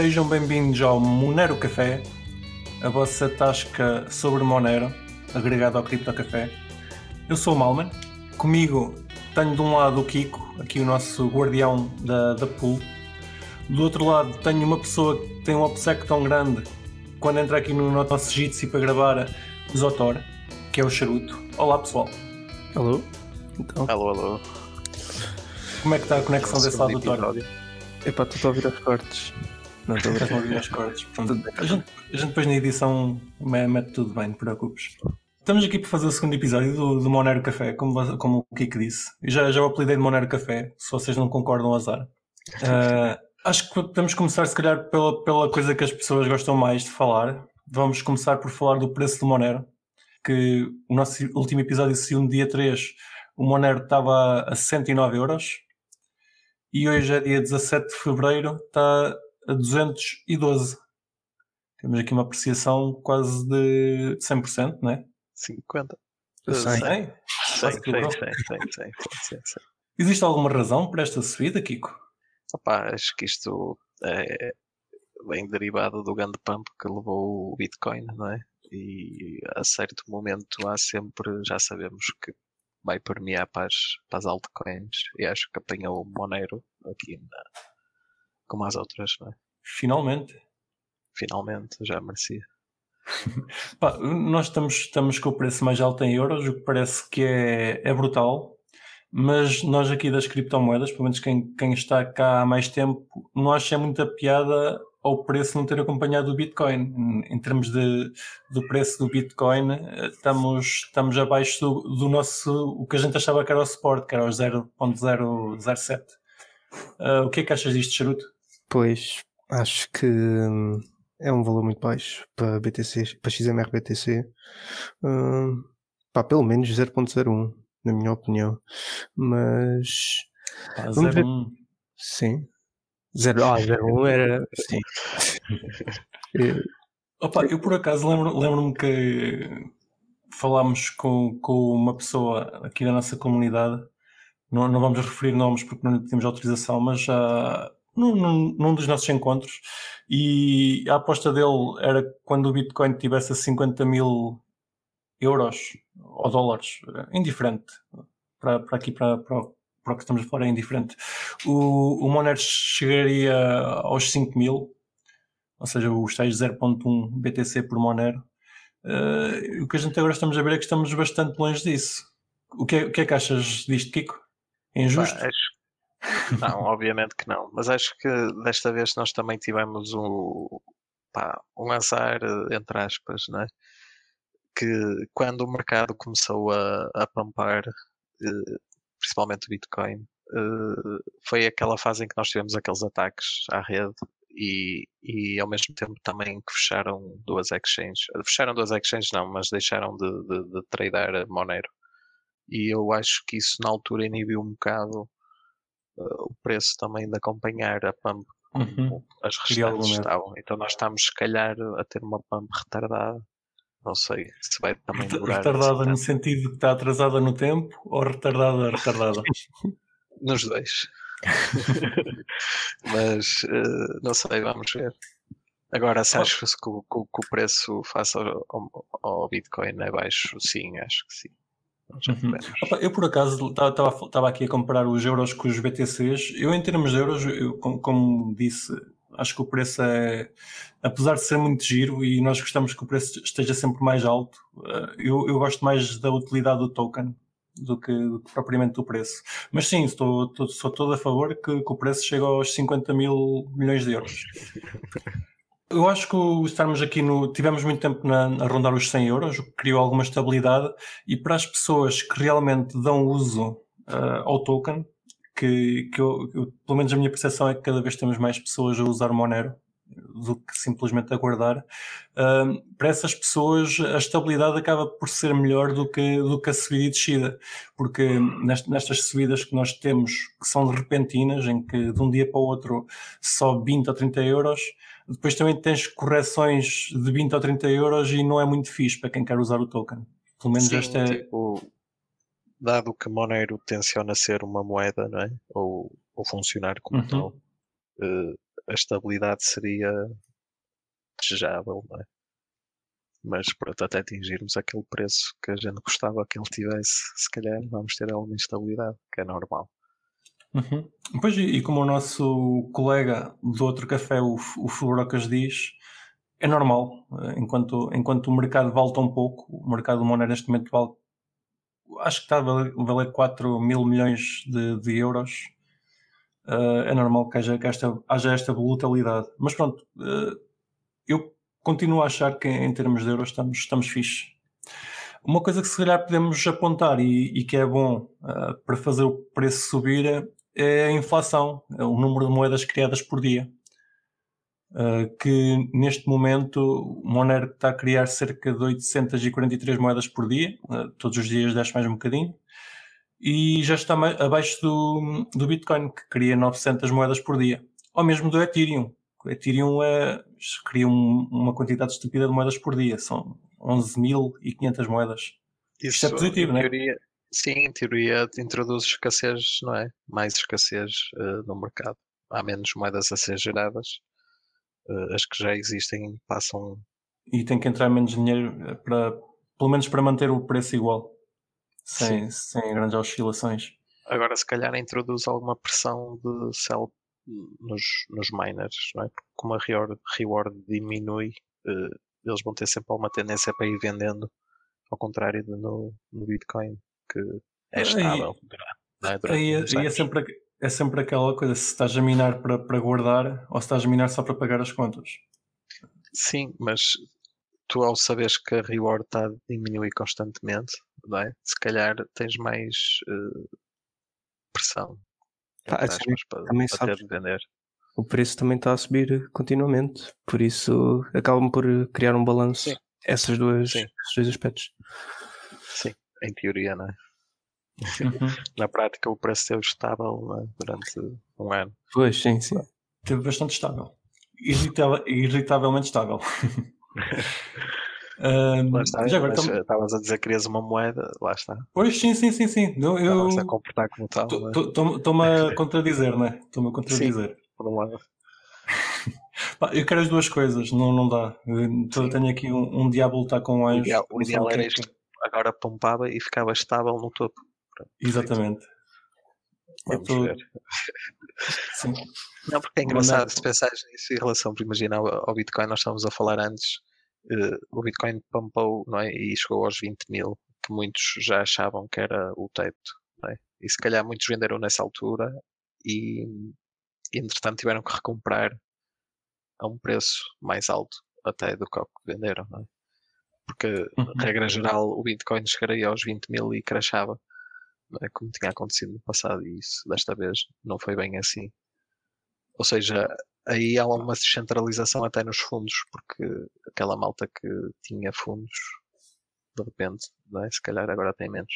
Sejam bem-vindos ao Monero Café, a vossa tasca sobre Monero, agregada ao Cripto Café. Eu sou o Malman, comigo tenho de um lado o Kiko, aqui o nosso guardião da, da pool. Do outro lado tenho uma pessoa que tem um obsequio tão grande quando entra aqui no nosso Jitsi para gravar o Zotor, que é o Charuto. Olá pessoal. Alô? Então. Alô, alô. Como é que está a conexão desse lado do Tor? Epá, tu a ouvir as cortes. Não estou a cortes. Portanto, a, gente, a gente depois na edição mete tudo bem, não te preocupes. Estamos aqui para fazer o segundo episódio do, do Monero Café, como, como o Kiko disse. já, já o apelidei de Monero Café, se vocês não concordam, azar. Uh, acho que podemos começar, se calhar, pela, pela coisa que as pessoas gostam mais de falar. Vamos começar por falar do preço do Monero, que o nosso último episódio saiu no dia 3, o Monero estava a 109 euros e hoje é dia 17 de fevereiro, está a 212. Temos aqui uma apreciação quase de 100%, não é? 50. 100? 100, 100, 100, 100, Existe alguma razão para esta subida, Kiko? Opa, acho que isto é bem derivado do grande pump que levou o Bitcoin, não é? E a certo momento há sempre, já sabemos que vai permear para as, para as altcoins e acho que apanhou o Monero aqui na, como as outras, não é? Finalmente. Finalmente, já merecia. Pá, nós estamos, estamos com o preço mais alto em euros, o que parece que é, é brutal, mas nós aqui das criptomoedas, pelo menos quem, quem está cá há mais tempo, não acha muita piada ao preço não ter acompanhado o Bitcoin. Em termos de, do preço do Bitcoin, estamos, estamos abaixo do, do nosso, o que a gente achava que era o suporte, que era o 0.007. Uh, ah, o que é que achas disto, Charuto? Pois, acho que hum, é um valor muito baixo para BTC, para XMR BTC. Hum, pá, pelo menos 0.01, na minha opinião. Mas. Ah, 0.1. Sim, Zero, ah, 01 era. Sim. Opa, eu por acaso lembro-me lembro que falámos com, com uma pessoa aqui da nossa comunidade, não, não vamos referir nomes porque não temos autorização, mas já num, num, num, dos nossos encontros, e a aposta dele era quando o Bitcoin tivesse a 50 mil euros ou dólares, indiferente, para, para aqui para, para, para o que estamos a falar é indiferente. O, o Monero chegaria aos 5 mil, ou seja, os tais 0.1 BTC por Monero. Uh, o que a gente agora estamos a ver é que estamos bastante longe disso. O que é, o que, é que achas disto, Kiko? É injusto? Bah, acho... Não, obviamente que não. Mas acho que desta vez nós também tivemos um, pá, um azar, entre aspas, né? que quando o mercado começou a, a pampar, eh, principalmente o Bitcoin, uh, foi aquela fase em que nós tivemos aqueles ataques à rede e, e ao mesmo tempo também que fecharam duas exchanges. Fecharam duas exchanges não, mas deixaram de, de, de tradear Monero. E eu acho que isso na altura inibiu um bocado o preço também de acompanhar a pump uhum. as restantes estavam. Então nós estamos se calhar a ter uma pump retardada não sei se vai também durar. Retardada no sentido que está atrasada no tempo ou retardada, retardada? Nos dois. Mas uh, não sei, vamos ver. Agora, se achas que o, que o preço face ao, ao, Bitcoin é baixo, sim, acho que sim. Uhum. Eu por acaso estava aqui a comparar os euros com os BTCs. Eu, em termos de euros, eu, como, como disse, Acho que o preço é, apesar de ser muito giro e nós gostamos que o preço esteja sempre mais alto, eh, eu, eu gosto mais da utilidade do token do que, do que propriamente do preço. Mas sim, estou, estou, sou todo a favor que, que o preço chegue aos 50 mil milhões de euros. Eu acho que estarmos aqui no. Tivemos muito tempo na, a rondar os 100 euros, o que criou alguma estabilidade, e para as pessoas que realmente dão uso uh, ao token, que, que eu, eu, pelo menos a minha percepção é que cada vez temos mais pessoas a usar Monero do que simplesmente aguardar. Uh, para essas pessoas, a estabilidade acaba por ser melhor do que, do que a subida e descida, porque nestas subidas que nós temos, que são repentinas, em que de um dia para o outro sobe 20 ou 30 euros, depois também tens correções de 20 ou 30 euros e não é muito fixe para quem quer usar o token. Pelo menos Sim, esta é. Tipo dado que Monero tenciona ser uma moeda, não é? Ou, ou funcionar como uhum. tal, uh, a estabilidade seria desejável, não é? Mas pronto, até atingirmos aquele preço que a gente gostava que ele tivesse, se calhar vamos ter alguma instabilidade, que é normal. Uhum. Pois, e como o nosso colega do outro café, o, o Fubrocas, diz, é normal. Enquanto, enquanto o mercado vale tão pouco, o mercado do Monero neste momento vale, acho que está a valer 4 mil milhões de, de euros. Uh, é normal que haja, que esta, haja esta volatilidade. Mas pronto, uh, eu continuo a achar que em termos de euros estamos, estamos fixe. Uma coisa que se calhar podemos apontar e, e que é bom uh, para fazer o preço subir é a inflação, é o número de moedas criadas por dia. Uh, que neste momento Monero está a criar cerca de 843 moedas por dia, uh, todos os dias desce mais um bocadinho, e já está abaixo do, do Bitcoin, que cria 900 moedas por dia, ou mesmo do Ethereum. O Ethereum é, cria um, uma quantidade estúpida de moedas por dia, são 11.500 moedas. Isso, Isto é positivo, não é? Teoria, sim, em teoria introduz escassez, não é? Mais escassez uh, no mercado. Há menos moedas a ser geradas uh, as que já existem passam. E tem que entrar menos dinheiro para, pelo menos para manter o preço igual, sem, sem grandes oscilações. Agora, se calhar, introduz alguma pressão de sell nos, nos miners, não é? Porque como a reward, reward diminui, uh, eles vão ter sempre alguma tendência para ir vendendo, ao contrário de no, no Bitcoin, que é estável. Aí, é? aí, é, aí é sempre é sempre aquela coisa, se estás a minar para, para guardar ou se estás a minar só para pagar as contas. Sim, mas tu ao saberes que a reward está a diminuir constantemente, não é? se calhar tens mais uh, pressão ah, assim, para, também para sabes, vender. O preço também está a subir continuamente, por isso acabam por criar um balanço essas duas, Sim. esses dois aspectos. Sim, em teoria, não é? Uhum. Na prática, o preço esteve estável né, durante um ano. Pois, sim, sim. Esteve bastante estável. Irritavel, irritavelmente estável. um, está, já agora tam... estavas a dizer que querias uma moeda, lá está. Pois sim, sim, sim, sim. Eu, eu... a comportar como tal. Estou-me a contradizer, não é? Estou-me a contradizer. Sim, por um lado. eu quero as duas coisas, não, não dá. Eu tenho aqui um, um diabo lutar com um anjo. O ideal, o ideal era é isto. Agora pompava e ficava estável no topo. Exatamente. Vamos tô... ver. Sim. Não, porque é engraçado se pensares nisso em relação, por imaginar ao Bitcoin, nós estávamos a falar antes, o Bitcoin pumpou não é? e chegou aos 20 mil, que muitos já achavam que era o teto. É? E se calhar muitos venderam nessa altura e, e entretanto tiveram que recomprar a um preço mais alto até do que venderam. É? Porque, uhum. regra geral, o Bitcoin chegaria aos 20 mil e crashava é? como tinha acontecido no passado, e isso desta vez não foi bem assim. Ou seja, aí há uma descentralização até nos fundos, porque aquela malta que tinha fundos, de repente, não é? se calhar agora tem menos.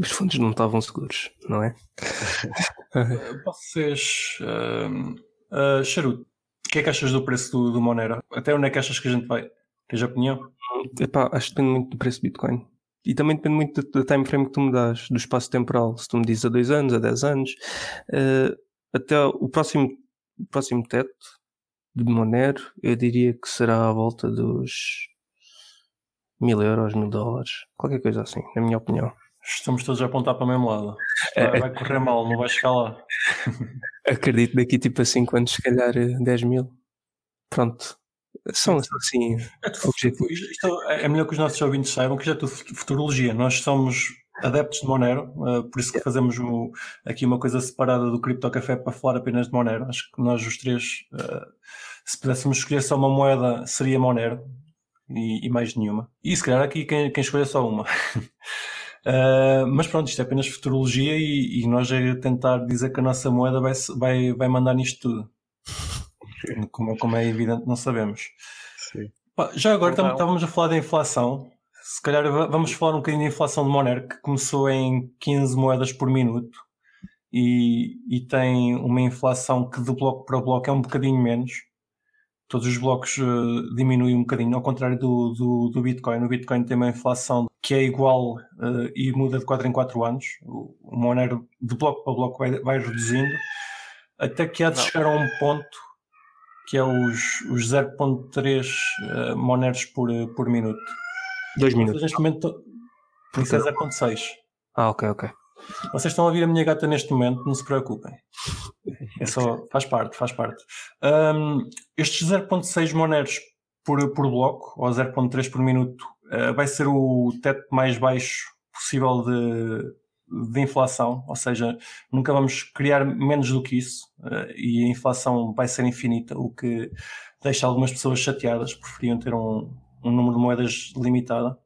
Os fundos não estavam seguros, não é? Vocês. Uh, uh, Charuto, o que é que achas do preço do, do Monero? Até onde é que achas que a gente vai? Tens opinião? Epá, acho que depende muito do preço do Bitcoin. E também depende muito do, time frame que tu me das, do espaço temporal. Se tu me dizes a 2 anos, a 10 anos, uh, até o próximo, o próximo teto de Monero, eu diria que será à volta dos mil euros, mil dólares, qualquer coisa assim, na minha opinião. Estamos todos a apontar para o mesmo lado. Vai, vai correr mal, não vai chegar lá. Acredito daqui tipo a 5 anos, se calhar 10 mil. Pronto, são assim é objetivos. Isto é melhor que os nossos ouvintes saibam que já é tudo futurologia. Nós somos adeptos de Monero, uh, por isso que fazemos o, aqui uma coisa separada do Cripto Café para falar apenas de Monero. Acho que nós os três, uh, se pudéssemos escolher só uma moeda, seria Monero e, e mais nenhuma. E se calhar aqui quem, quem escolher só uma. Uh, mas pronto, isto é apenas futurologia e, e, nós é tentar dizer que a nossa moeda vai, vai, vai mandar nisto tudo. Como, como é evidente, não sabemos. Sim. Já agora então, estávamos a falar da inflação. Se calhar vamos falar um bocadinho da inflação de Monero, que começou em 15 moedas por minuto e, e tem uma inflação que de bloco para bloco é um bocadinho menos. Todos os blocos uh, diminuem um bocadinho, ao contrário do, do, do, Bitcoin. O Bitcoin tem uma inflação que é igual uh, e muda de 4 em 4 anos. O, o Monero de bloco para bloco vai, vai reduzindo até que há de não. chegar a um ponto que é os, os 0.3 uh, moneros por, por minuto. 2 minutos. Neste momento, isso é 0.6. Ah, ok, ok. Vocês estão a ouvir a minha gata neste momento, não se preocupem. É só, faz parte, faz parte. Um, estes 0.6 moneros por, por bloco, ou 0.3 por minuto, uh, vai ser o teto mais baixo possível de, de inflação, ou seja, nunca vamos criar menos do que isso, uh, e a inflação vai ser infinita, o que deixa algumas pessoas chateadas, preferiam ter um, um número de moedas limitado.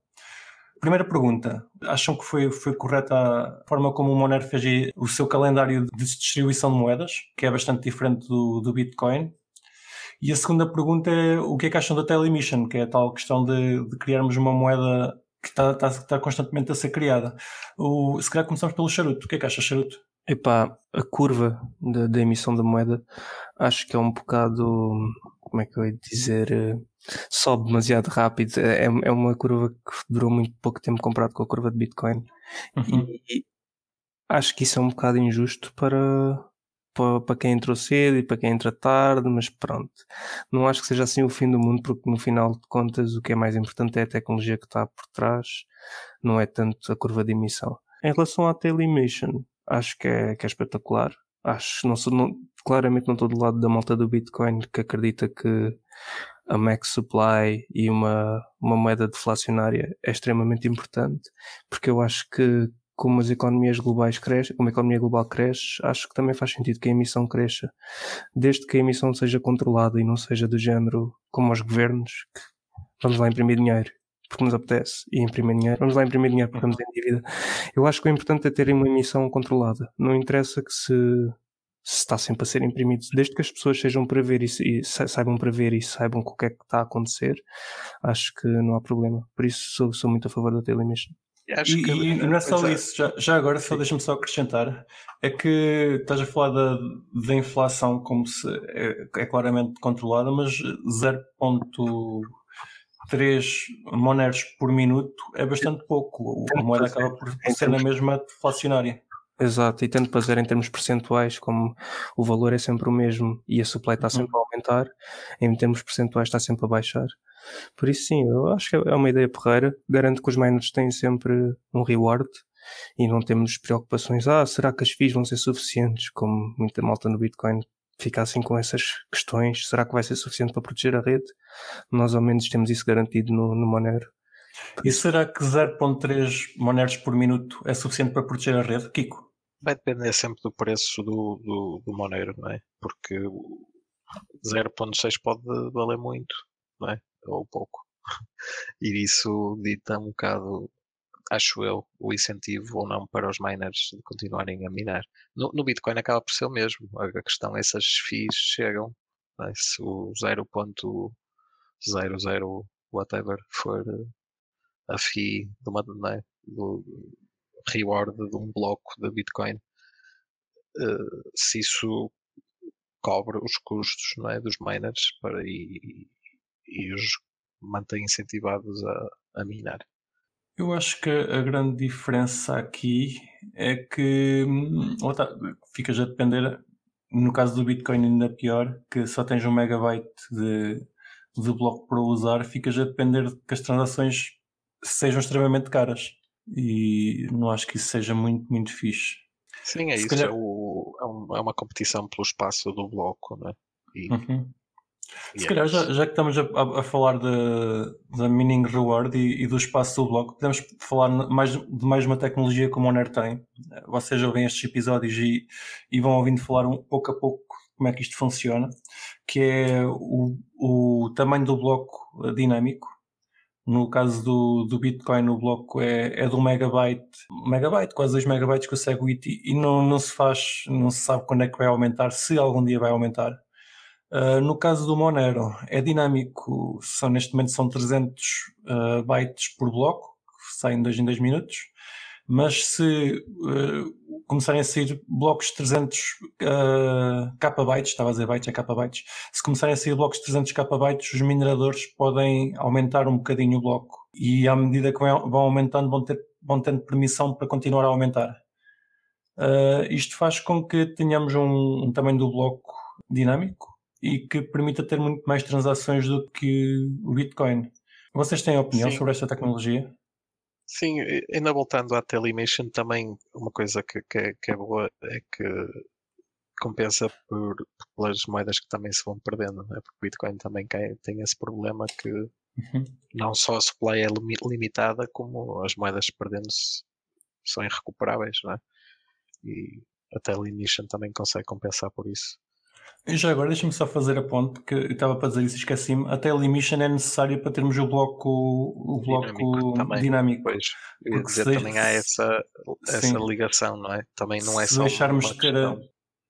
Primeira pergunta, acham que foi, foi correta a forma como o Monero fez o seu calendário de distribuição de moedas, que é bastante diferente do, do Bitcoin? E a segunda pergunta é o que é que acham da Telemission, que é a tal questão de, de criarmos uma moeda que está, está, está, constantemente a ser criada. O, se calhar começamos pelo charuto. O que é que acha, charuto? Epá, a curva da, emissão da moeda acho que é um bocado, como é que eu ia dizer, eh, sobe demasiado rápido. É, é uma curva que durou muito pouco tempo comparado com a curva de Bitcoin. Uhum. E, e, acho que isso é um bocado injusto para, para, para quem entrou cedo e para quem entra tarde, mas pronto. Não acho que seja assim o fim do mundo, porque no final de contas o que é mais importante é a tecnologia que está por trás, não é tanto a curva de emissão. Em relação à Telemission, acho que é, que é espetacular. Acho, não sou, não, claramente não estou do lado da malta do Bitcoin que acredita que a max supply e uma, uma moeda deflacionária é extremamente importante, porque eu acho que como as economias globais crescem, como a economia global cresce, acho que também faz sentido que a emissão cresça, desde que a emissão seja controlada e não seja do género como os governos, que vamos lá imprimir dinheiro porque nos apetece e imprimir dinheiro. Vamos lá imprimir dinheiro porque estamos em dívida. Eu acho que o importante é terem uma emissão controlada. Não interessa que se está sempre a ser imprimido, desde que as pessoas sejam para ver e, e saibam para ver e saibam o que é que está a acontecer, acho que não há problema. Por isso sou, sou muito a favor da telemission. E, que, e, não é só é. isso, já, já agora só deixa-me só acrescentar, é que estás a falar da, da inflação como se é, é claramente controlada, mas 0. 3 moneros por minuto é bastante pouco. A moeda acaba por ser na mesma deflacionária. Exato, e tanto para dizer em termos percentuais, como o valor é sempre o mesmo e a supply está sempre a aumentar, em termos percentuais está sempre a baixar. Por isso, sim, eu acho que é uma ideia porreira. Garanto que os miners têm sempre um reward e não temos preocupações. Ah, será que as FIIs vão ser suficientes? Como muita malta no Bitcoin fica assim com essas questões. Será que vai ser suficiente para proteger a rede? Nós ao menos temos isso garantido no, no Monero. E será que 0.3 Moneros por minuto é suficiente para proteger a rede, Kiko? Vai depender sempre do preço do, do, do Monero, não é? Porque 0.6 pode valer muito, não é? Ou pouco. E isso dita um bocado acho eu, o incentivo ou não para os miners de continuarem a minar. No, no Bitcoin acaba por ser o mesmo. A questão é se as FIIs chegam, é? se o 0.00 whatever for a FII de uma, é? do reward de um bloco de Bitcoin, uh, se isso cobre os custos não é, dos miners para, e, e os mantém incentivados a, a minar. Eu acho que a grande diferença aqui é que tá, ficas a depender, no caso do Bitcoin ainda pior, que só tens um megabyte de, de bloco para usar, ficas a depender de que as transações sejam extremamente caras. E não acho que isso seja muito, muito fixe. Sim, é Se isso. Calhar... É, o, é, um, é, uma competição pelo espaço do bloco, né? E, uhum. Se calhar, já, já que estamos a, a, falar da mining reward e, e, do espaço do bloco, podemos falar mais, de mais uma tecnologia que o Monero tem. Vocês ouvem estes episódios e, e vão ouvindo falar um, pouco a pouco como é que isto funciona, que é o, o tamanho do bloco dinâmico. No caso do, do Bitcoin, o bloco é, é de um megabyte, megabyte, quase 2 megabytes que o Segwit e não, não se faz, não se sabe quando é que vai aumentar, se algum dia vai aumentar. Uh, no caso do Monero, é dinâmico, são, neste momento são 300 uh, ah, bytes por bloco, que saem 2 em 2 minutos, mas se uh, começarem a sair blocos de 300 kbytes, estava a dizer bytes, é kbytes, se começarem a sair blocos de 300 kbytes, os mineradores podem aumentar um bocadinho o bloco e à medida que vão aumentando vão, ter, vão tendo permissão para continuar a aumentar. Uh, isto faz com que tenhamos um, um tamanho do bloco dinâmico e que permita ter muito mais transações do que o Bitcoin. Vocês têm opinião Sim. sobre esta tecnologia? Sim, ainda voltando à Telemission, também uma coisa que, que, é, que é boa é que compensa por, pelas moedas que também se vão perdendo, né? porque o Bitcoin também tem esse problema que uhum. não só a supply é limitada, como as moedas perdendo-se são irrecuperáveis, né? e a Telemission também consegue compensar por isso. E já agora deixa-me só fazer a ponte, que eu estava para dizer isso e esqueci-me. A Telemission é necessária para termos o bloco, o bloco dinâmico. Também. dinâmico. Pois, eu dizer, se também há essa, essa ligação, não é? Também não é se só deixarmos ter a,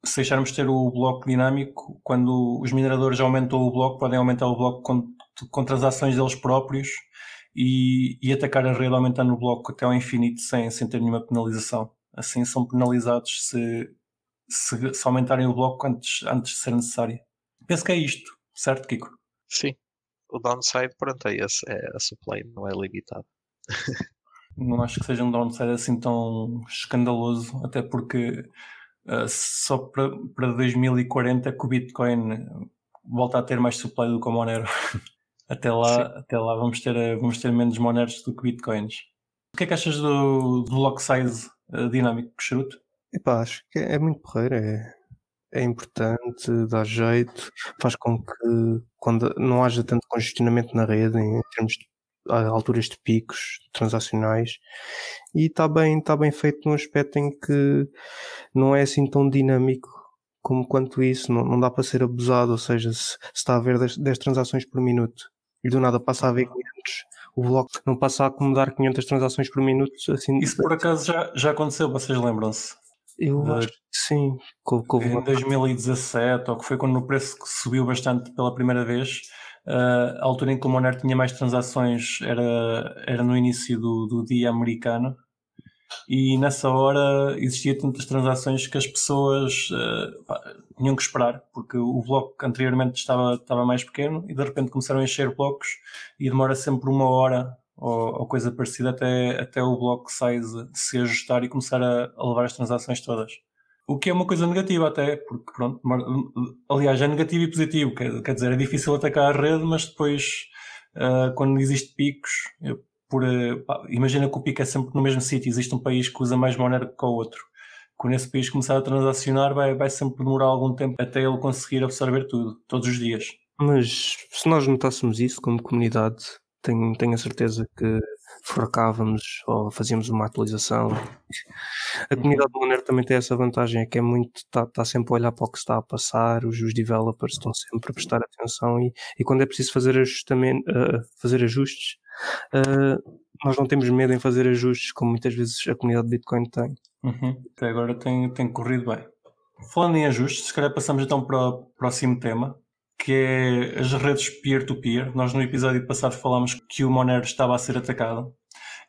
se deixarmos ter o bloco dinâmico, quando os mineradores aumentam o bloco, podem aumentar o bloco com, com transações deles próprios e, e atacar a rede aumentando o bloco até ao infinito sem, sem ter nenhuma penalização. Assim são penalizados se, se, se aumentarem o bloco antes, antes de ser necessário. Penso que é isto, certo, Kiko? Sim. O downside, pronto, é esse. É a supply, não é limitado. não acho que seja um downside assim tão escandaloso, até porque uh, só para, para 2040 que o Bitcoin volta a ter mais supply do que o Monero. até lá, até lá vamos ter, vamos ter menos Moneros do que Bitcoins. O que é que achas do, do block size uh, dinâmico, Charuto? Epá, acho que é, muito porreiro, é, é importante, dá jeito, faz com que quando não haja tanto congestionamento na rede em termos de alturas de picos transacionais e está bem, tá bem feito num aspecto em que não é assim tão dinâmico como quanto isso, não, não dá para ser abusado, ou seja, se, se está a haver 10, 10, transações por minuto e do nada passa a haver 500, o bloco não passa a acomodar 500 transações por minuto. Assim, isso por acaso já, já aconteceu, vocês lembram-se? Eu uh, acho que sim. em 2017, ou que foi quando o preço subiu bastante pela primeira vez, uh, a altura em que o Monero tinha mais transações era, era no início do, do dia americano. E nessa hora existia tantas transações que as pessoas uh, tinham que esperar, porque o bloco anteriormente estava, estava mais pequeno e de repente começaram a encher blocos e demora sempre uma hora ou, ou, coisa parecida até, até o bloco size se ajustar e começar a, a, levar as transações todas. O que é uma coisa negativa até, porque pronto, aliás é negativo e positivo, quer, quer dizer, é difícil atacar a rede, mas depois uh, quando existe picos, uh, pá, imagina que o pico é sempre no mesmo sítio, existe um país que usa mais Monero que o outro. Quando esse país começar a transacionar, vai, vai sempre demorar algum tempo até ele conseguir absorver tudo, todos os dias. Mas se nós notássemos isso como comunidade, tenho, tenho a certeza que forcávamos ou fazíamos uma atualização. A comunidade do Monero também tem essa vantagem, é que é muito, está tá sempre a olhar para o que está a passar, os, os developers estão sempre a prestar atenção e, e quando é preciso fazer, ajustamento, uh, fazer ajustes, uh, nós não temos medo em fazer ajustes, como muitas vezes a comunidade de Bitcoin tem. Uhum. Até agora tem, tem corrido bem. Falando em ajustes, se calhar passamos então para o próximo tema, que é as redes peer-to-peer. -peer. Nós no episódio passado falámos que o Monero estava a ser atacado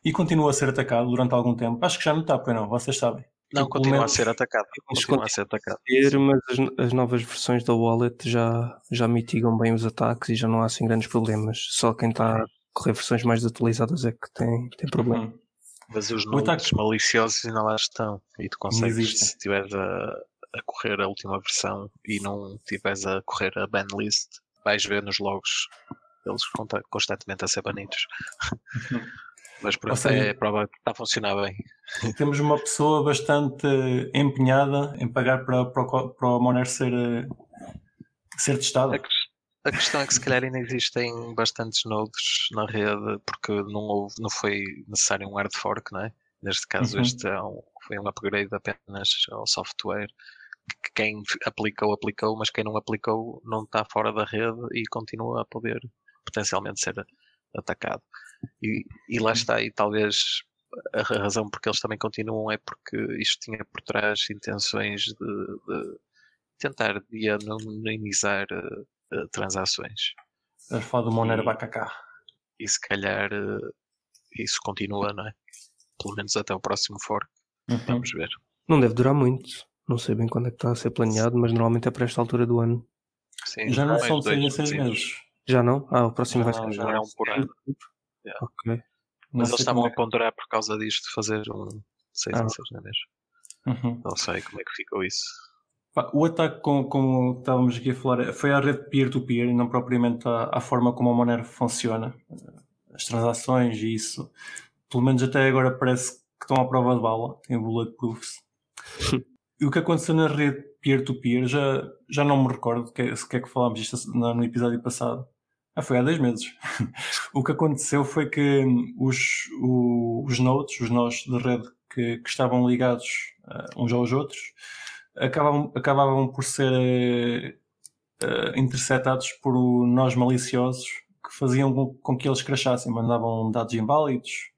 e continua a ser atacado durante algum tempo. Acho que já não está, pois não, vocês sabem. Não, continua menos, a ser atacado. Continua a ser atacado. Ter, mas as, as, novas versões da wallet já, já mitigam bem os ataques e já não há assim grandes problemas. Só quem está a correr versões mais atualizadas é que tem, tem problema. Uhum. Mas os números maliciosos ainda lá estão. E tu consegues, se tiveres a, a correr a última versão e não estiveres a correr a banlist, vais ver nos logs eles constantemente a ser banidos. Mas pronto, seja, é prova que está a funcionar bem. Temos uma pessoa bastante empenhada em pagar para, para, para o Monero ser, ser testado. A, a, questão é que se calhar ainda existem bastantes nodes na rede porque não, houve, não foi necessário um hard fork, não é? Neste caso, uhum. este é um, foi um upgrade apenas ao software que quem aplicou, aplicou, mas quem não aplicou não está fora da rede e continua a poder potencialmente ser atacado. E, e lá está, e talvez a razão porque eles também continuam é porque isto tinha por trás intenções de, de tentar de anonimizar uh, transações. A falar do Monero Bacacá. E se calhar uh, isso continua, não é? Pelo menos até o próximo fork. Uhum. Vamos ver. Não deve durar muito. Não sei bem quando é que está a ser planeado, mas normalmente é para esta altura do ano. Sim, já não são seis em seis meses. Já não? Ah, o próximo já vai ser. Já é um por ano. Yeah. Ok. Mas eles estavam é. a ponderar por causa disto fazer um 6 ah. em 6, não é? Uhum. Não sei como é que ficou isso. O ataque, como, como estávamos aqui a falar, foi à rede peer-to-peer -peer, e não propriamente à, à, forma como a Monero funciona. As transações e isso, pelo menos até agora parece que estão à prova de bala, têm bulletproofs. o que aconteceu na rede peer-to-peer, -peer, já, já não me recordo que, se que é que falámos isto no episódio passado. Ah, foi há dois meses. o que aconteceu foi que os, os nodes, os nós de rede que, que estavam ligados uh, uns aos outros, acabavam, acabavam por ser uh, interceptados por nós maliciosos que faziam com que eles crachassem, mandavam dados inválidos,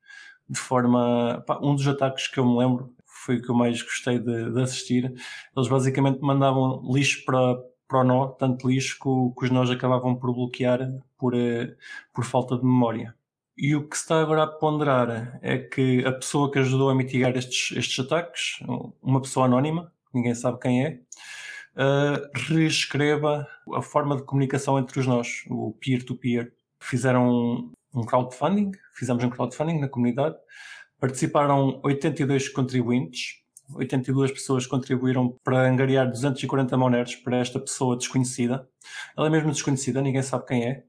de forma. Pá, um dos ataques que eu me lembro foi o que eu mais gostei de, de assistir. Eles basicamente mandavam lixo para, para o nó, tanto lixo que, que os nós acabavam por bloquear por, por falta de memória. E o que se está agora a ponderar é que a pessoa que ajudou a mitigar estes, estes ataques, uma pessoa anónima, ninguém sabe quem é, uh, reescreva a forma de comunicação entre os nós, o peer-to-peer. -peer. Fizeram um crowdfunding, fizemos um crowdfunding na comunidade, participaram 82 contribuintes, 82 pessoas contribuíram para angariar 240 monedas para esta pessoa desconhecida. Ela é mesmo desconhecida, ninguém sabe quem é.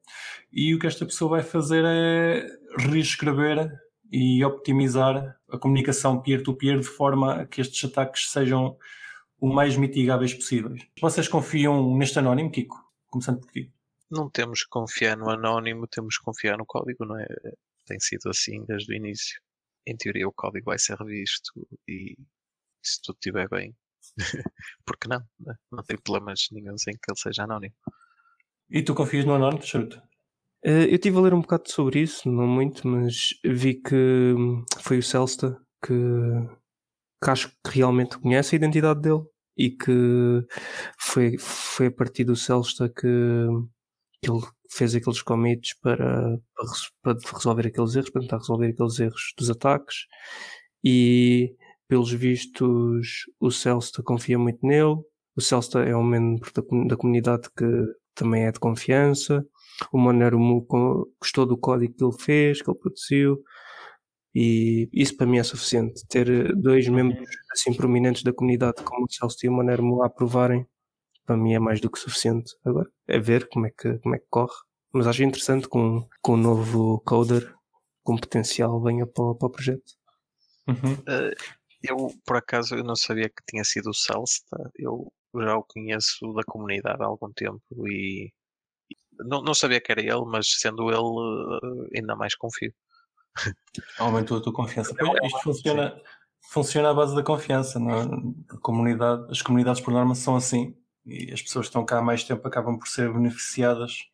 E o que esta pessoa vai fazer é reescrever e optimizar a comunicação peer-to-peer -peer de forma a que estes ataques sejam o mais mitigáveis possíveis. Vocês confiam neste anónimo, Kiko? Começando por ti. Não temos que confiar no anónimo, temos que confiar no código, não é? Tem sido assim desde o início. Em teoria, o código vai ser revisto e se tudo estiver bem, porque não? Não, não tem problemas nenhum em que ele seja anónimo. E tu confias no anónimo, certo? Uh, eu estive a ler um bocado sobre isso, não muito, mas vi que hum, foi o Celsta que, que acho que realmente conhece a identidade dele e que foi, foi a partir do Celsta que, que ele fez aqueles commits para, para, para resolver aqueles erros, para tentar resolver aqueles erros dos ataques. E pelos vistos o Celsta confia muito nele, o Celsta é um membro da, da comunidade que também é de confiança, o Monero gostou do código que ele fez, que ele produziu, e isso para mim é suficiente. Ter dois membros assim prominentes da comunidade como o Celso e o Monero a aprovarem, para mim é mais do que suficiente. Agora é ver como é que, como é que corre. Mas acho interessante com, com um novo coder com potencial venha para, para o projeto. Uhum. Uh, eu, por acaso, eu não sabia que tinha sido o Celso. Eu já o conheço da comunidade há algum tempo e não, não sabia que era ele, mas sendo ele, eh, ainda mais confio. Aumentou a tua confiança. É isto funciona, funciona à base da confiança. Não? É? A comunidade, as comunidades, por norma, são assim. E as pessoas que estão cá há mais tempo acabam por ser beneficiadas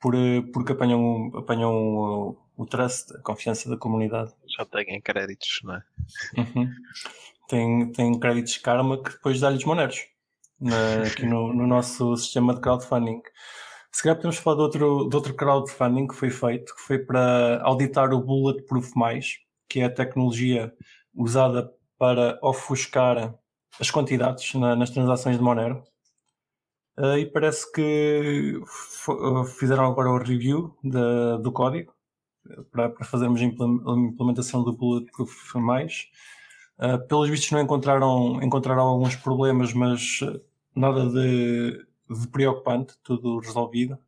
por, eh, porque apanham, apanham o, o trust, a confiança da comunidade. Já têm créditos, não é? Uhum. Tem, tem créditos karma que depois dá-lhes moneros na, aqui no, no nosso sistema de crowdfunding. Se calhar podemos falar de outro, de outro crowdfunding que foi feito, que foi para auditar o Bulletproof+, que é a tecnologia usada para ofuscar as quantidades na, nas transações de Monero. Uh, e parece que uh, fizeram agora o review de, do código para, para fazermos a implementação do Bulletproof+. Uh, pelos vistos não encontraram, encontraram alguns problemas, mas nada de de preocupante, tudo resolvido.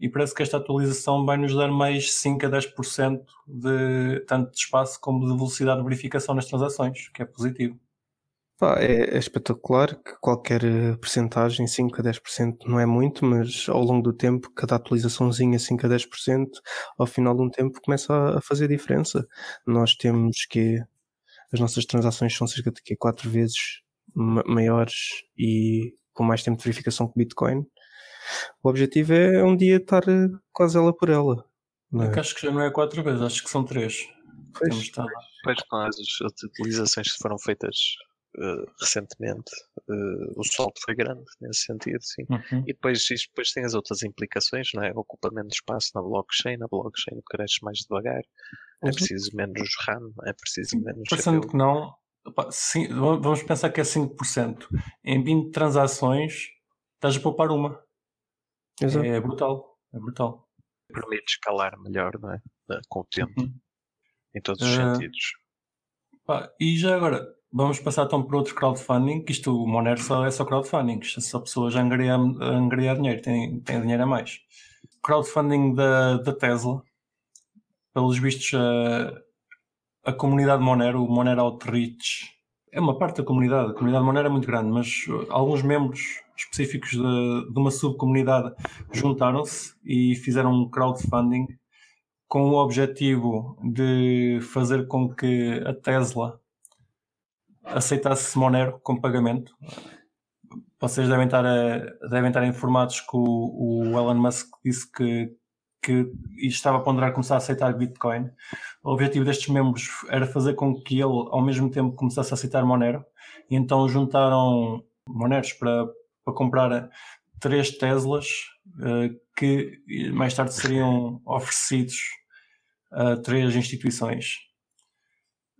E parece que esta atualização vai nos dar mais 5 a 10% de tanto de espaço como de velocidade de verificação nas transações, que é positivo. Pá, é, é, espetacular que qualquer eh, percentagem, 5 a 10% não é muito, mas ao longo do tempo, cada atualizaçãozinha 5 a 10%, ao final de um tempo começa a, a fazer diferença. Nós temos que as nossas transações são cerca de 4 vezes maiores e com mais tempo de verificação que Bitcoin. O objetivo é um dia estar eh, quase ela por ela. Não é? Acho que já não é quatro vezes, acho que são três. Pois, pois com as, as utilizações que foram feitas uh, recentemente, uh, o salto foi grande nesse sentido, sim. Uhum. E depois, isto, depois tem as outras implicações, não é? Ocupamento de espaço na blockchain, na blockchain cresce mais devagar, é uhum. preciso menos RAM, é preciso menos. Parecendo que não, sim, vamos pensar que é 5%. Em 20 transações, estás a poupar uma. Exato. É brutal. É brutal. Permite escalar melhor, não é? Com o tempo. Uhum. Em todos os uh, sentidos. Pá, e já agora, vamos passar então por outro crowdfunding, que isto, o Monero só é só crowdfunding, é só pessoas a angariar, a angariar dinheiro, têm, têm dinheiro a mais. Crowdfunding da, da Tesla, pelos vistos, a, a comunidade Monero, o Monero Outreach, é uma parte da comunidade. A comunidade Monero é muito grande, mas alguns membros específicos de, de uma subcomunidade juntaram-se e fizeram um crowdfunding com o objetivo de fazer com que a Tesla aceitasse Monero como pagamento. Vocês devem estar, a, devem estar informados que o, o Elon Musk disse que, que estava a ponderar começar a aceitar Bitcoin. O objetivo destes membros era fazer com que ele, ao mesmo tempo, começasse a aceitar Monero. E então juntaram Moneros para, para comprar três Teslas uh, que mais tarde seriam oferecidos a três instituições.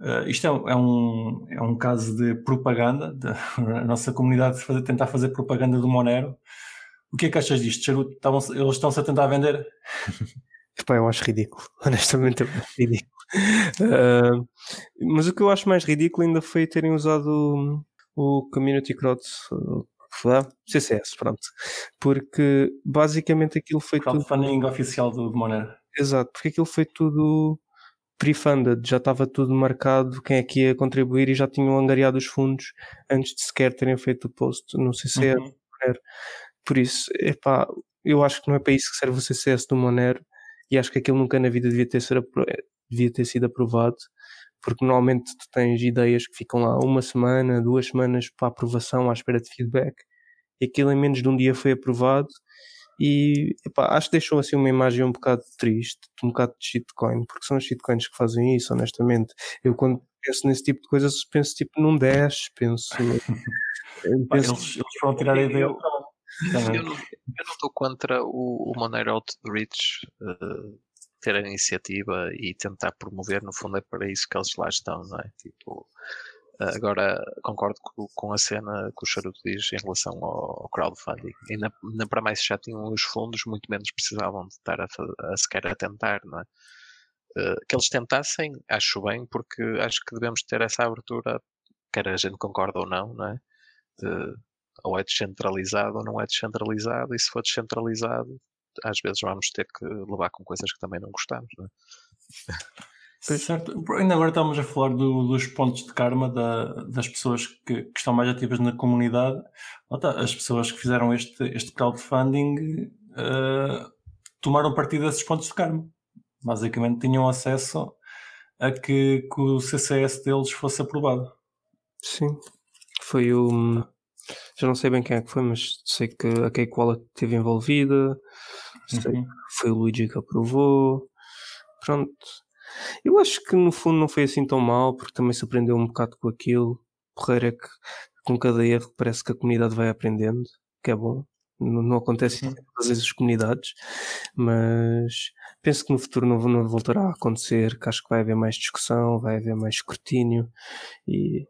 Uh, isto é, é, um, é um caso de propaganda, da nossa comunidade fazer, tentar fazer propaganda do Monero. O que é que achas disto, Charuto? eles estão-se a tentar vender? Epá, eu acho ridículo, honestamente é ridículo. Uh, mas o que eu acho mais ridículo ainda foi terem usado o, Community Crowd CCS, pronto. Porque basicamente aquilo foi Crowdfunding tudo... oficial do, do Monero. Exato, porque aquilo foi tudo pre-funded, já estava tudo marcado, quem é que ia contribuir e já tinham angariado os fundos antes de sequer terem feito o post no CCS uhum. Por isso, epá, eu acho que não é para isso que serve o CCS do Monero e acho que aquilo nunca na vida devia ter, ser, devia ter sido aprovado porque normalmente tu tens ideias que ficam lá uma semana, duas semanas para aprovação à espera de feedback e aquilo em menos de um dia foi aprovado e epá, acho que deixou assim uma imagem um bocado triste, um bocado de shitcoin, porque são os shitcoins que fazem isso, honestamente. Eu quando penso nesse tipo de coisas, penso tipo num Dash, penso. penso eles, eles foram tirar a ideia. Eu, eu não estou contra o, o Monero Outreach uh, ter a iniciativa e tentar promover, no fundo é para isso que eles lá estão, não é? Tipo, Agora, concordo com, a cena que o Charuto diz em relação ao, ao crowdfunding. Na, na, para mais já tinham os fundos, muito menos precisavam de estar a, a sequer a tentar, não é? Uh, que eles tentassem, acho bem, porque acho que devemos ter essa abertura, quer a gente concorda ou não, não é? Ou é descentralizado ou não é descentralizado, e se for descentralizado, às vezes vamos ter que levar com coisas que também não gostamos, não é? Certo. Ainda agora estamos a falar do, dos pontos de karma da, das pessoas que, que, estão mais ativas na comunidade. As pessoas que fizeram este, este crowdfunding uh, tomaram partido desses pontos de karma. Basicamente tinham acesso a que, que o CCS deles fosse aprovado. Sim. Foi o. Já não sei bem quem é que foi, mas sei que a Cake Wallet esteve envolvida. Sei uhum. que foi o Luigi que aprovou. Pronto eu acho que no fundo não foi assim tão mal, porque também se aprendeu um bocado com aquilo. Porreiro é que com cada erro parece que a comunidade vai aprendendo, que é bom. Não, não acontece em todas as comunidades, mas penso que no futuro não, não voltará a acontecer, que acho que vai haver mais discussão, vai haver mais escrutínio e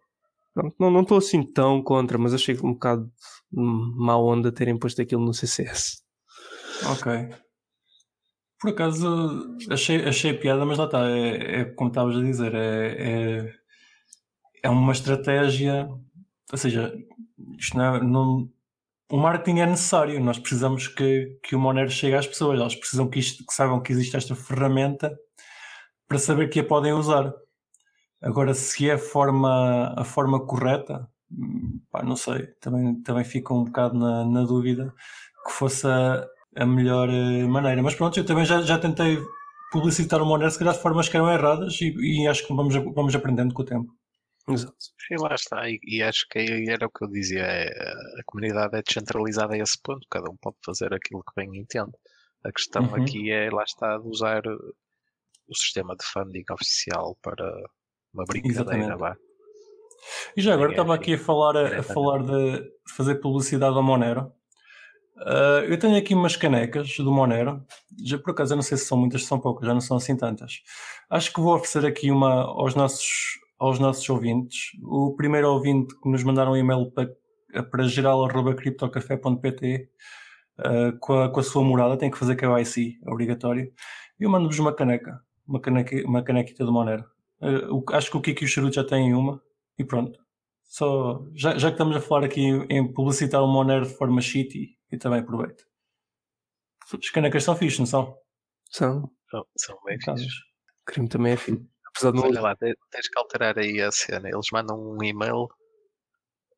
não, não estou assim tão contra, mas achei um bocado má onda terem posto aquilo no CCS. Ok. Por acaso achei, achei piada, mas lá está, é, é como estavas a dizer, é, é, é, uma estratégia, ou seja, isto não, é, não o marketing é necessário, nós precisamos que, que o Monero chegue às pessoas, elas precisam que, isto, que saibam que existe esta ferramenta para saber que a podem usar. Agora, se é a forma, a forma correta, pá, não sei, também, também fico um bocado na, na dúvida que fosse a, a melhor eh, maneira. Mas pronto, eu também já, já tentei publicitar o Monero, se calhar de formas que eram erradas e, e, acho que vamos, vamos aprendendo com o tempo. Exato. E lá está, e, e, acho que era o que eu dizia, é, a comunidade é descentralizada a esse ponto, cada um pode fazer aquilo que bem entende. A questão uhum. aqui é, lá está, de usar o sistema de funding oficial para uma brincadeira, vá. E já agora é, estava aqui a falar, a, a falar de fazer publicidade ao Monero. Uh, eu tenho aqui umas canecas do Monero. Já por acaso eu não sei se são muitas, são poucas, já não são assim tantas. Acho que vou oferecer aqui uma aos nossos, aos nossos ouvintes. O primeiro ouvinte que nos mandaram um e-mail para, para geral.criptocafé.pt uh, com, a, com a sua morada, tem que fazer KYC, é obrigatório. Eu mando-vos uma caneca, uma, caneca, uma canequita do Monero. Uh, acho que o Kiki e o Charuto já têm uma e pronto. Só, já, já que estamos a falar aqui em publicitar o Monero de forma shitty, e também aproveito. As canecas são fixe, não são? São. São, são bem fixos. O crime também é fixe. Apesar de não olha lá, te- tens que alterar aí a cena. Eles mandam um e-mail.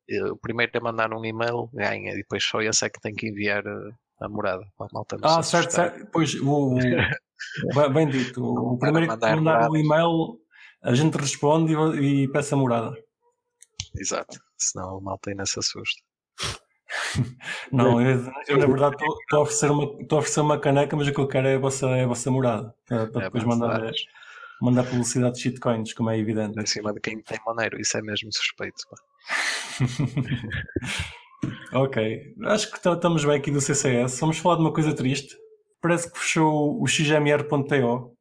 eh, O primeiro a mandar um e-mail ganha, e depois só esse é que tem que enviar eh, a morada. Para a malta Ah, certo, assustar. certo. Pois, o, o- bem, dito. O primeiro que mandar mandar o moradas. e-mail, a gente responde e, e peça a morada. Exato. Senão a malta ainda se assusta. Não, eu, eu, na verdade estou a, oferecer uma- estou a oferecer uma caneca, mas o que eu quero é a vossa, é a vossa morada. Para, para É, depois mandar, mandar publicidade de shitcoins, como é evidente. Em cima de quem tem Monero. Isso é mesmo suspeito. pá. ok, acho que estamos bem aqui do CCS. Vamos falar de uma coisa triste. Parece que fechou o xmr.to,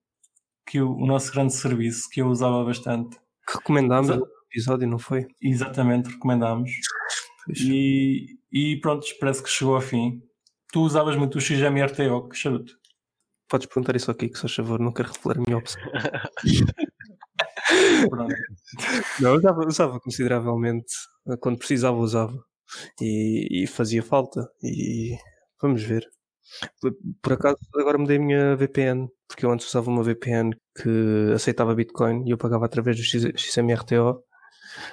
que o, o nosso grande serviço, que eu usava bastante. que recomendámos no episódio, não foi? Exatamente, recomendámos. E, e pronto, parece que chegou ao fim. Tu usavas muito o XMRTO, que charuto. Podes perguntar isso aqui, que só favor, não quero revelar a minha opção. Pronto. Não, usava, usava consideravelmente. Quando precisava, usava. E, e fazia falta. E vamos ver. Por- acaso, agora mudei a minha VPN. Porque eu antes usava uma VPN que aceitava Bitcoin e eu pagava através do XMRTO.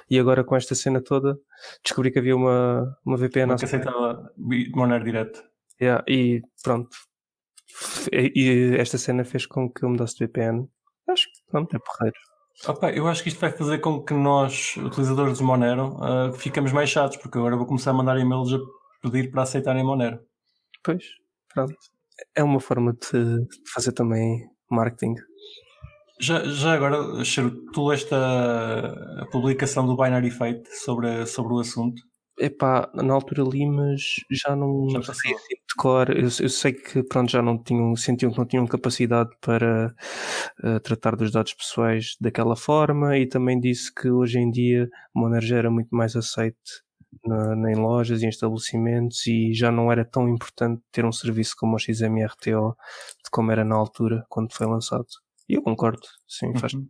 E agora, com esta cena toda, descobri que havia uma, uma VPN Não que aceitava Monero direto. Yeah, e pronto. E, e esta cena fez com que eu mudasse de VPN. Acho que pronto, é porreiro. Opa, eu acho que isto vai fazer com que nós, utilizadores de Monero, ah, ficamos mais chatos, porque agora vou começar a mandar e-mails a pedir para aceitarem Monero. Pois, pronto. É uma forma de de fazer também marketing. Já, já agora, Cheiro, tu leste a, a publicação do Binary Fate sobre, sobre o assunto? Epá, na altura li, mas já não Já sei assim de cor. Eu, eu sei que pronto, já não tinham, sentiam que não tinham capacidade para eh, tratar dos dados pessoais daquela forma e também disse que hoje em dia o já era muito mais aceite na, na- em lojas e em estabelecimentos e já não era tão importante ter um serviço como o XMRTO de como era na altura quando foi lançado. E eu concordo, sim, faz Uhum.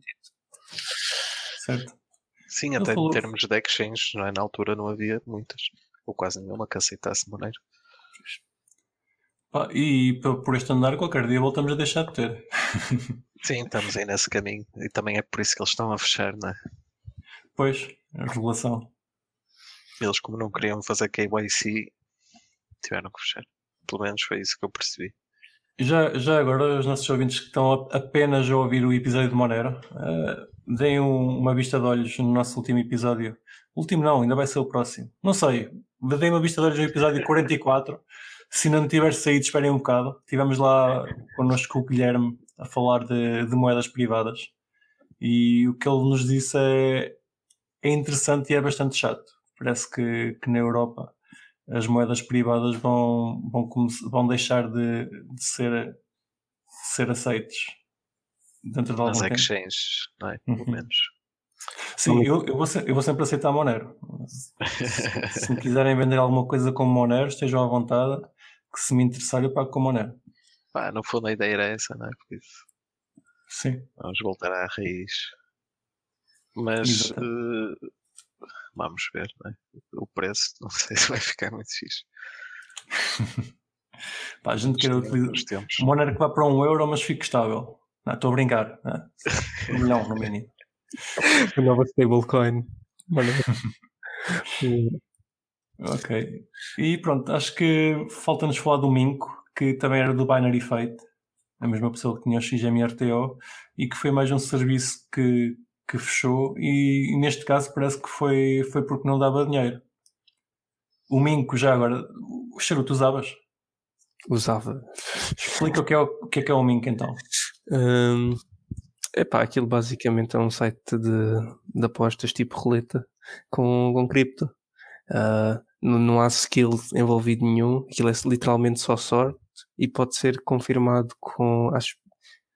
Certo. Sim, até falou- em termos de exchanges, não é? na altura não havia muitas. Ou quase nenhuma que aceitasse Monero. Pá, e por por este andar, qualquer dia voltamos a deixar de ter. Sim, estamos aí nesse caminho. E também é por isso que eles estão a fechar, não é? Pois, a regulação. Eles, como não queriam fazer KYC, tiveram que fechar. Pelo menos foi isso que eu percebi. Já, já agora, os nossos ouvintes que estão apenas a ouvir o episódio de Monero, eh, deem um- uma vista de olhos no nosso último episódio. Último não, ainda vai ser o próximo. Não sei, deem uma vista de olhos no episódio 44. Se não tiver saído, esperem um bocado. Tivemos lá connosco o Guilherme a falar de, de moedas privadas. E o que ele nos disse é, é interessante e é bastante chato. Parece que, que na Europa as moedas privadas vão, vão, vão deixar de, de ser, de ser aceites dentro de algum Nas exchanges, não é? Uhum. Pelo menos. Sim, eu, eu, vou se- eu vou sempre aceitar Monero. Se, se me quiserem vender alguma coisa com Monero, estejam à vontade, que se me interessar eu pago com Monero. Pá, no fundo a ideia era essa, não é? Por isso, Sim. vamos voltar à raiz. Mas Exato. Vamos ver, não é? O preço, não sei se vai ficar muito fixe. Pá, a gente quer utilizar. Monero que vá para um euro, mas fique estável. Não, estou a brincar. né? Um milhão no mínimo. A nova stablecoin. Ok. E pronto, acho que falta-nos falar do Minco, que também era do Binary Fate, a mesma pessoa que tinha o XMRTO, e que foi mais um serviço que, que fechou, e, neste caso parece que foi, foi porque não dava dinheiro. O Minco, já agora, o cheiro tu usavas? usava. Explica o que é o, o que é, que é o Minco então. Hum, epá, aquilo basicamente é um site de, de apostas tipo roleta com, com cripto. Ah, não, não há skill envolvido nenhum, aquilo é literalmente só sorte e pode ser confirmado com. Acho,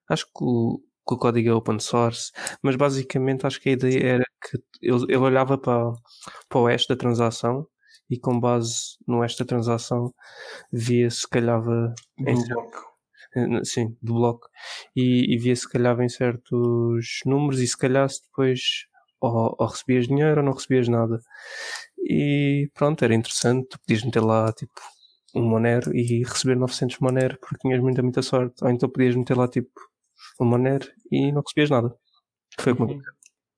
acho que o, que o código é open source, mas basicamente acho que a ideia era que eu, eu olhava para, para o hash da transação e com base no hash da transação via se calhava em Do bloco. eh, sim, do bloco, e, e via se calhar em certos números e se calhar se depois ou, ou recebias dinheiro ou não recebias nada. E pronto, era interessante, tu podias meter lá tipo um Monero e receber 900 Monero porque tinhas muita, muita sorte. Ou então podias meter lá tipo um Monero e não recebias nada. Foi como Uhum.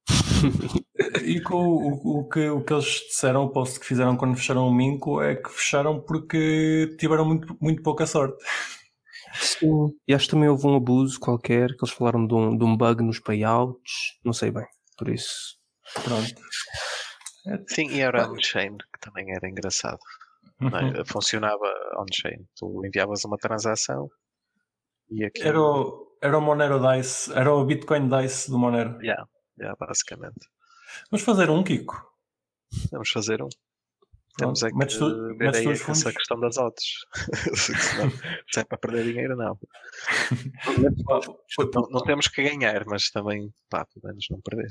E com o, o, que, o que eles disseram, o post que fizeram quando fecharam o Minco é que fecharam porque tiveram muito, muito pouca sorte. Sim. E acho que também houve um abuso qualquer, que eles falaram de um, de um bug nos payouts, não sei bem, por isso. Pronto. Sim, e era on-chain, que também era engraçado. não é? Uhum. Funcionava on-chain. Tu enviavas uma transação e aqui. Era, o, era o Monero Dice, era o Bitcoin Dice do Monero. Yeah, yeah, basicamente. Vamos fazer um, Kiko. Vamos fazer um. Temos é que Metes tu- ver metes aí essa fundos. questão das odds. Se é para perder dinheiro, não. não. Não temos que ganhar, mas também, pá, pelo menos não perder.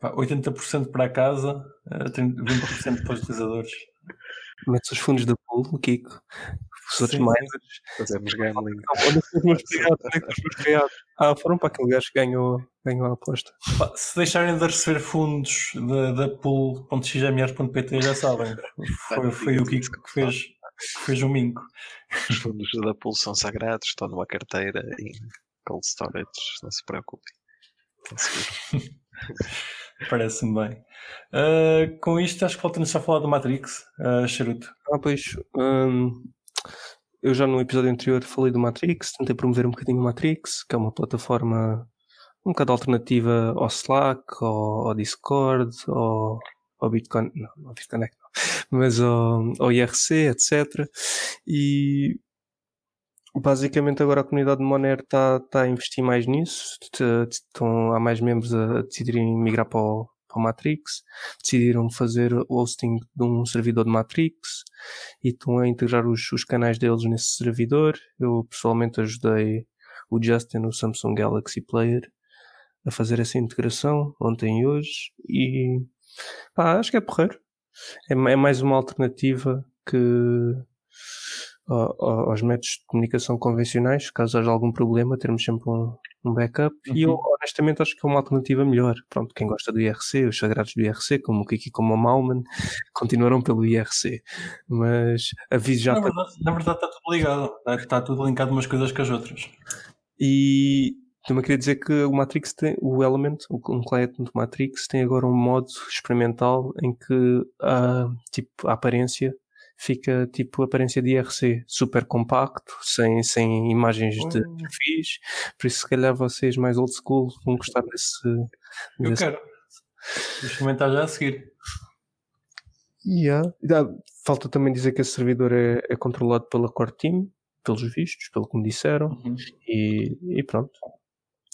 Pá, 80% para a casa, eh, 30 20% para os utilizadores. Metes os fundos da pool, Kiko. Os outros mais. Fazemos gambling. Olha os meus payados, olha os meus payados. Ah, foram para aquele gajo que ganhou, ganhou a aposta. Se deixarem de receber fundos da, da pool.xmr.pt já sabem. Foi, foi o Kiko que fez, que fez o Minco. Os fundos da pool são sagrados, estão numa carteira em cold storage, não se preocupem. Estão seguros. Parece-me bem. Ah, com isto, acho que falta-nos só falar do Matrix, uh, Charuto. Ah, pois. hum, eu já no episódio anterior falei do Matrix, tentei promover um bocadinho o Matrix, que é uma plataforma um bocado alternativa ao Slack, ao, ao Discord, ao, ao Bitcoin, não, ao BitConnect não, mas ao, ao IRC, etc. E basicamente agora a comunidade de Monero está tá a investir mais nisso, estão, há mais membros a decidirem migrar para o, para o Matrix, decidiram fazer o hosting de um servidor de Matrix e estão a integrar os, os canais deles nesse servidor. Eu pessoalmente ajudei o Justin no Samsung Galaxy Player a fazer essa integração ontem e hoje e pá, acho que é porreiro. É, é mais uma alternativa que aos métodos de comunicação convencionais, caso haja algum problema, termos sempre um, um backup. E eu, Uhum. honestamente, acho que é uma alternativa melhor. Pronto, quem gosta do IRC, os sagrados do IRC, como o Kiki como o Malman, continuarão pelo IRC. Mas aviso já Na para verdade, na verdade está tudo ligado. Está, está tudo linkado umas coisas com as outras. E também queria dizer que o Matrix tem, o Element, um cliente do Matrix, tem agora um modo experimental em que a, tipo, a aparência fica tipo a aparência de IRC, super compacto, sem, sem imagens de Hum. perfis. Por isso, se calhar vocês mais old school vão gostar desse. Eu desse- quero. Vou experimentar já a seguir. Yeah. Falta também dizer que esse servidor é, é controlado pela Core Team, pelos vistos, pelo que me disseram, Uhum. e, e pronto.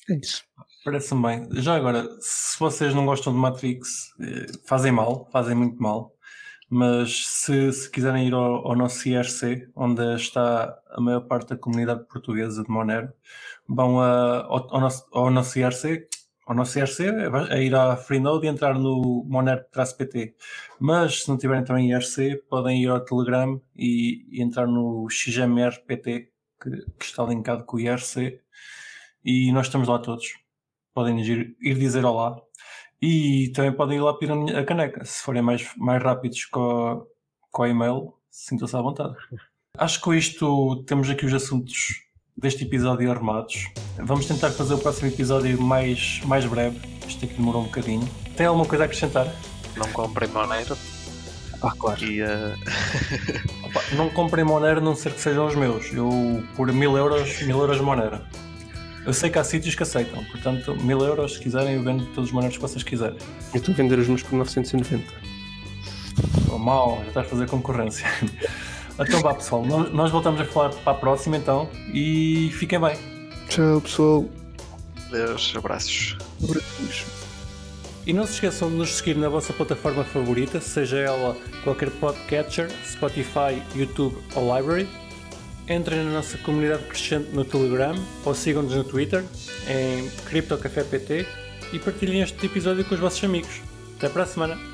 É isso. Parece-me bem. Já agora, se vocês não gostam de Matrix, eh, fazem mal, fazem muito mal. Mas se, se quiserem ir ao, ao nosso IRC, onde está a maior parte da comunidade portuguesa de Monero, vão a- ao, ao nosso, ao nosso IRC. Ao nosso IRC é, é ir à Freenode e entrar no Monero-PT. Mas se não tiverem também IRC, podem ir ao Telegram e, e entrar no XMR-PT, que, que está linkado com o IRC. E nós estamos lá todos podem ir, ir dizer olá e também podem ir lá pedir a caneca. Se forem mais, mais rápidos com, a- com o e-mail sintam-se à vontade. Acho que com isto temos aqui os assuntos deste episódio armados vamos tentar fazer o próximo episódio mais, mais breve. Este aqui demorou um bocadinho. Tem alguma coisa a acrescentar? Não comprem Monero Ah, claro. e eh, Opa, não comprem Monero a não ser que sejam os meus. Eu por mil euros, mil euros Monero eu sei que há sítios que aceitam portanto mil euros se quiserem eu vendo todos os Moneros que vocês quiserem Eu estou a vender os meus por 990. Oh, mal, já estás a fazer concorrência. Então vá pessoal, nós nós voltamos a falar para a próxima então e fiquem bem. Tchau, pessoal. Deus, abraços. Abraços. E não se esqueçam de nos seguir na vossa plataforma favorita, seja ela qualquer podcatcher, Spotify, YouTube ou Library. Entrem na nossa comunidade crescente no Telegram ou sigam-nos no Twitter em CryptoCafépt e partilhem este episódio com os vossos amigos. Até para a semana!